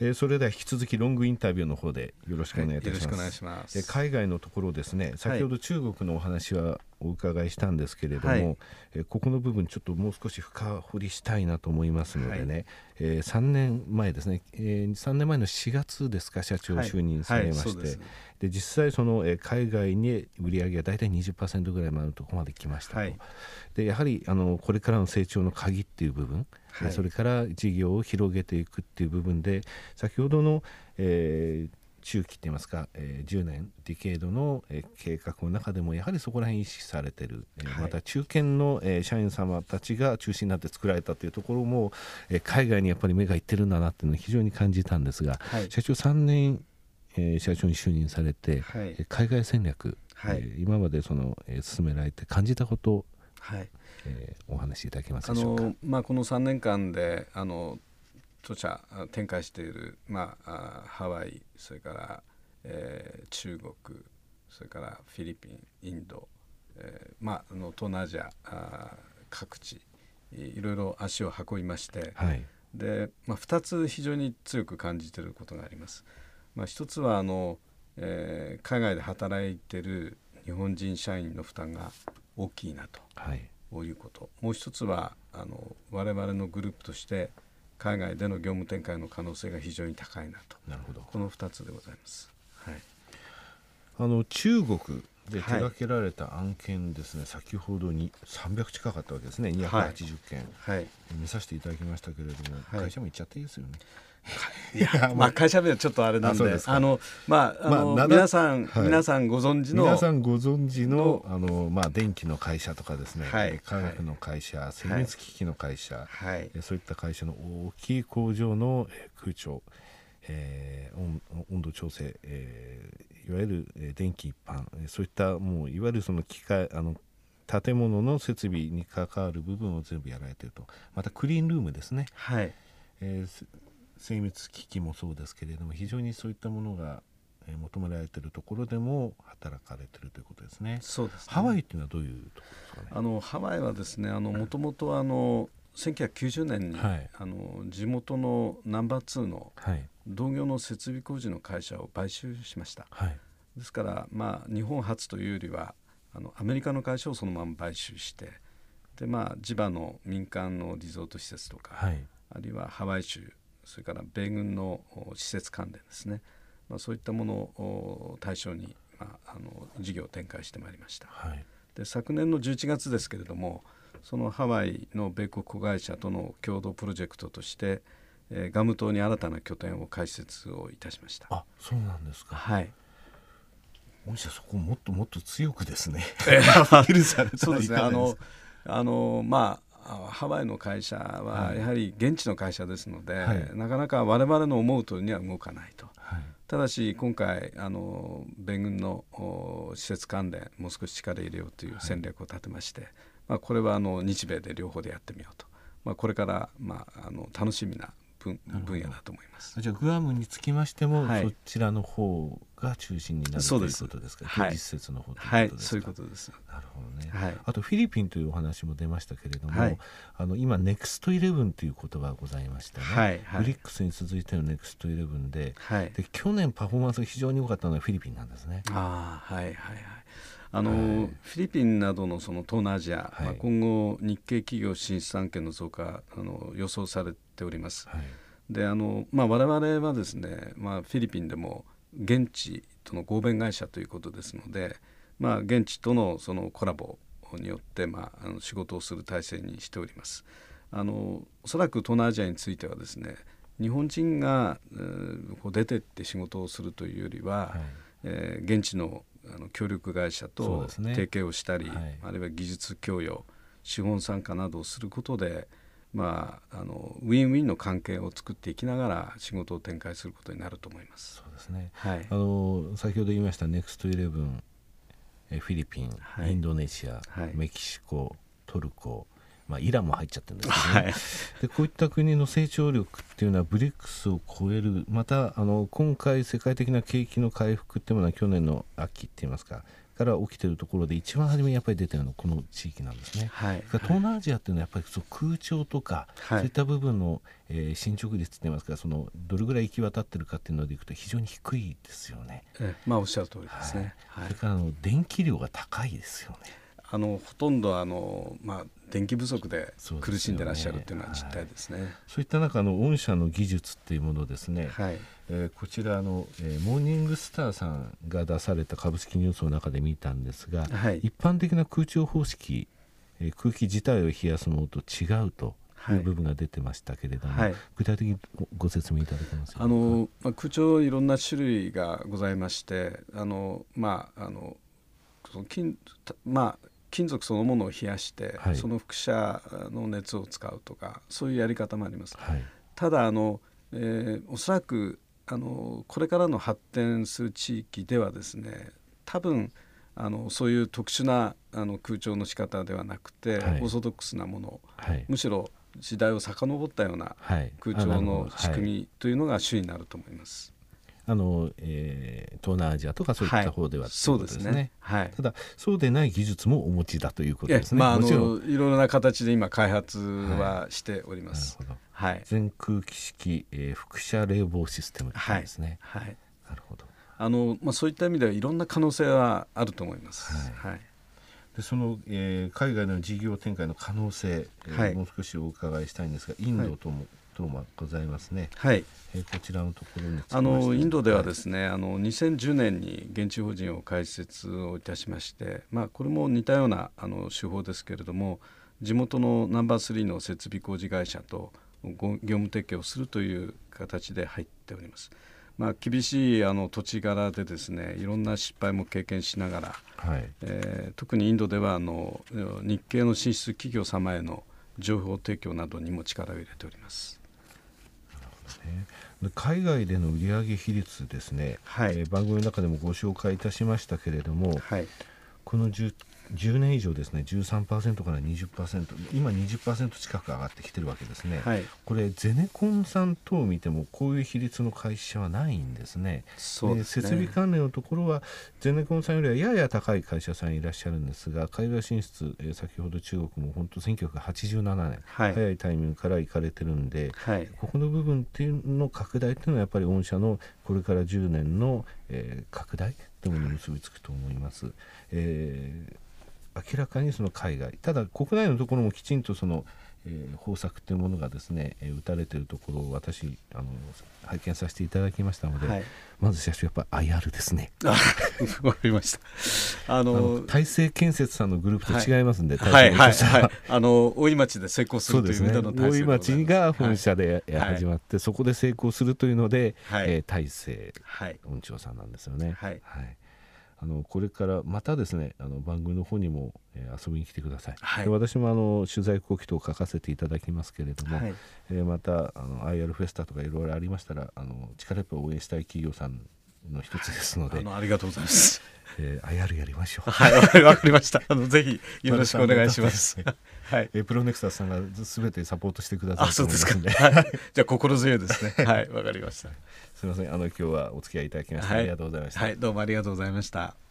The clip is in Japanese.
えー、それでは引き続きロングインタビューの方でよろしくお願いいたします。はい、よろしくお願いします。海外のところですね、先ほど中国のお話はお伺いしたんですけれども、はい、えここの部分ちょっともう少し深掘りしたいなと思いますのでね、はい、えー、3年前ですね、えー、3年前の4月ですか社長就任されまして、はいはい、で、実際その、えー、海外に売り上げが大体20%ぐらいのところまで来ましたと、でやはりあのこれからの成長の鍵っていう部分、それから事業を広げていくっていう部分で先ほどの、えー、中期って言いますか、えー、10年ディケードの、えー、計画の中でもやはりそこら辺意識されてる、えー、また中堅の、えー、社員様たちが中心になって作られたというところも、えー、海外にやっぱり目がいってるんだなっていうのを非常に感じたんですが、はい、社長3年、えー、社長に就任されて、はい、海外戦略、はい、えー、今までその、えー、進められて感じたことはい。えー、お話しいただけますでしょうか？あのまあ、この3年間であの著者展開している、まあ、ハワイそれから、えー、中国それからフィリピンインド、えーまあ、あの東南アジアあ各地いろいろ足を運びまして、はい、でまあ、2つ非常に強く感じていることがあります。まあ、1つはあの、えー、海外で働いている日本人社員の負担が大きいなと、はい、いうこと。もう一つはあの我々のグループとして海外での業務展開の可能性が非常に高いなと。なるほど。この2つでございます。はい、あの中国で手掛けられた案件ですね、はい、先ほどに300近かったわけですね。280件、はい、見させていただきましたけれども、会社も行っちゃっていいですよね。いや、まあ、会社名はちょっとあれなんで、あの、まあ、あの、まあ、皆さん、はい、皆さんご存知の。皆さんご存知の、あの、まあ、電気の会社とかですね。はい、科学の会社、精密機器の会社。はい、そういった会社の大きい工場の空調。えー、温度調整、えー、いわゆる電気一般そういったもういわゆるその機械あの建物の設備に関わる部分を全部やられているとまたクリーンルームですね、はいえー、精密機器もそうですけれども非常にそういったものが求められているところでも働かれているということですね。そうです、ね、ハワイっていうのはどういうところですかね？あのハワイはですね、あのもともとあの1990年に、はい、あの地元のナンバー2の同業の設備工事の会社を買収しました。はい、ですからまあ日本初というよりはあのアメリカの会社をそのまま買収して、でまあ地場の民間のリゾート施設とか、はい、あるいはハワイ州それから米軍の施設関連ですね、まあ、そういったものを対象に、まあ、あの事業を展開してまいりました、はい、で昨年の11月ですけれどもそのハワイの米国子会社との共同プロジェクトとして、えー、ガム島に新たな拠点を開設をいたしました。あそうなんですか。はい。もしそこもっともっと強くですねそうですねあのあのまあハワイの会社はやはり現地の会社ですので、はい、なかなか我々の思うとには動かないと。はい、ただし今回あの米軍の施設関連もう少し力入れようという戦略を立てまして、はい、まあ、これはあの日米で両方でやってみようと、まあ、これから、まあ、あの楽しみな分分野だと思います。じゃあグアムにつきましても、はい、そちらの方が中心になるということですか？はい、施設の方はい、そういうことです。なるほどね。はい、あとフィリピンというお話も出ましたけれども、はい、あの今ネクストイレブンという言葉がございましたね。はいはい、ブリックスに続いてのネクストイレブンで、はい、で去年パフォーマンスが非常に良かったのはフィリピンなんですね。ああはいはいはい。あの、はい、フィリピンなどのその東南アジア、はい、まあ、今後日系企業進出案件の増加あの予想されております。はいであの、まあ、我々はですね、まあ、フィリピンでも現地との合弁会社ということですので、まあ、現地とのそのコラボによって、まあ、あの仕事をする体制にしております。あのおそらく東南アジアについてはですね日本人が、えー、こう出てって仕事をするというよりは、はい、えー、現地のあの協力会社と提携をしたり、ねはい、あるいは技術供与資本参加などをすることでまあ、あのウィンウィンの関係を作っていきながら仕事を展開することになると思います。そうですね、はい、あの先ほど言いましたネクストイレブンフィリピン、はい、インドネシア、はい、メキシコトルコ、まあ、イランも入っちゃってるんですけど、ね、はい、でこういった国の成長力っていうのはブリックスを超えるまたあの今回世界的な景気の回復っていうのは去年の秋って言いますかから起きているところで一番初めにやっぱり出たのはこの地域なんですね。はい、東南アジアっていうのはやっぱりそう空調とか、はい、そういった部分の、えー、進捗率といいますかそのどれぐらい行き渡ってるかっていうのでいくと非常に低いですよね。えまあおっしゃる通りですね。はい、それからあの電気量が高いですよね。あのほとんどあの、まあ、電気不足で苦しんでらっしゃるというのは実態ですね。そう、いった中の御社の技術っていうものですね、はい。えー、こちらの、えー、モーニングスターさんが出された株式ニュースの中で見たんですが、はい、一般的な空調方式、えー、空気自体を冷やすものと違うという部分が出てましたけれども、はい、具体的にご説明いただけますあの、まあ、空調いろんな種類がございましてあのまああのその金まあ金属そのものを冷やして、はい、その輻射の熱を使うとかそういうやり方もあります。はい、ただあの、えー、おそらくあのこれからの発展する地域ではですね多分あのそういう特殊なあの空調の仕方ではなくて、はい、オーソドックスなもの、むしろ時代を遡ったような空調の仕組みというのが主になると思います。あの、えー、東南アジアとかそういった方では、はい、そうですね、はい、ただそうでない技術もお持ちだということですね。まあ、あのいろいろな形で今開発はしております。はい、全空気式、えー、輻射冷房システムですね。はい、はい、なるほど。あのまあそういった意味ではいろんな可能性はあると思います。はい。はい、でその、えー、海外の事業展開の可能性、えー、もう少しお伺いしたいんですが、インドとも、ともございますね。はい。えー、こちらのところにあのインドではですね、はい、あの2010年に現地法人を開設をいたしまして、まあこれも似たようなあの手法ですけれども、地元のナンバー3の設備工事会社と業務提携をするという形で入っております。まあ、厳しいあの土地柄でですねいろんな失敗も経験しながら、はいえー、特にインドではあの日系の進出企業様への情報提供などにも力を入れております。ね、海外での売上比率ですね、はい、えー、番組の中でもご紹介いたしましたけれども、はい、この10年以上ですね。13%から20%今20%近く上がってきてるわけですね、はい、これゼネコンさん等を見てもこういう比率の会社はないんですね。そうね。設備関連のところはゼネコンさんよりはやや高い会社さんいらっしゃるんですが海外進出、えー、先ほど中国も本当1987年、はい、早いタイミングから行かれてるんで、はい、ここの部分っていうの拡大っていうのはやっぱり御社のこれから10年の、えー、拡大ともに結びつくと思います。えー明らかにその海外ただ国内のところもきちんとその、えー、方策というものがですね、えー、打たれているところを私あの拝見させていただきましたので、はい、まず社長やっぱ IR ですね。わかりました。あの大成建設さんのグループと違いますんで、はい、はいはい、あの大井町で成功するという意味での大井町が本社で始まって、そこで成功するというので、はい、えー、大成運長さんなんですよね。はい。はいあのこれからまたですねあの番組の方にも、えー、遊びに来てください、はい、で私もあの取材後期と書かせていただきますけれども、はい、えー、またあの IR フェスタとかいろいろありましたらあの力やっぱ応援したい企業さんの一つですので。ありがとうございます、えー、IR やりましょう。はいわかりました。あのぜひよろしくお願いします。はい、えー、プロネクサスさんがすべてサポートしてくださいあそうですか、はい、じゃあ心強いですね。はいわかりました。すみません。あの今日はお付き合いいただきまして、はい、ありがとうございました。はいどうもありがとうございました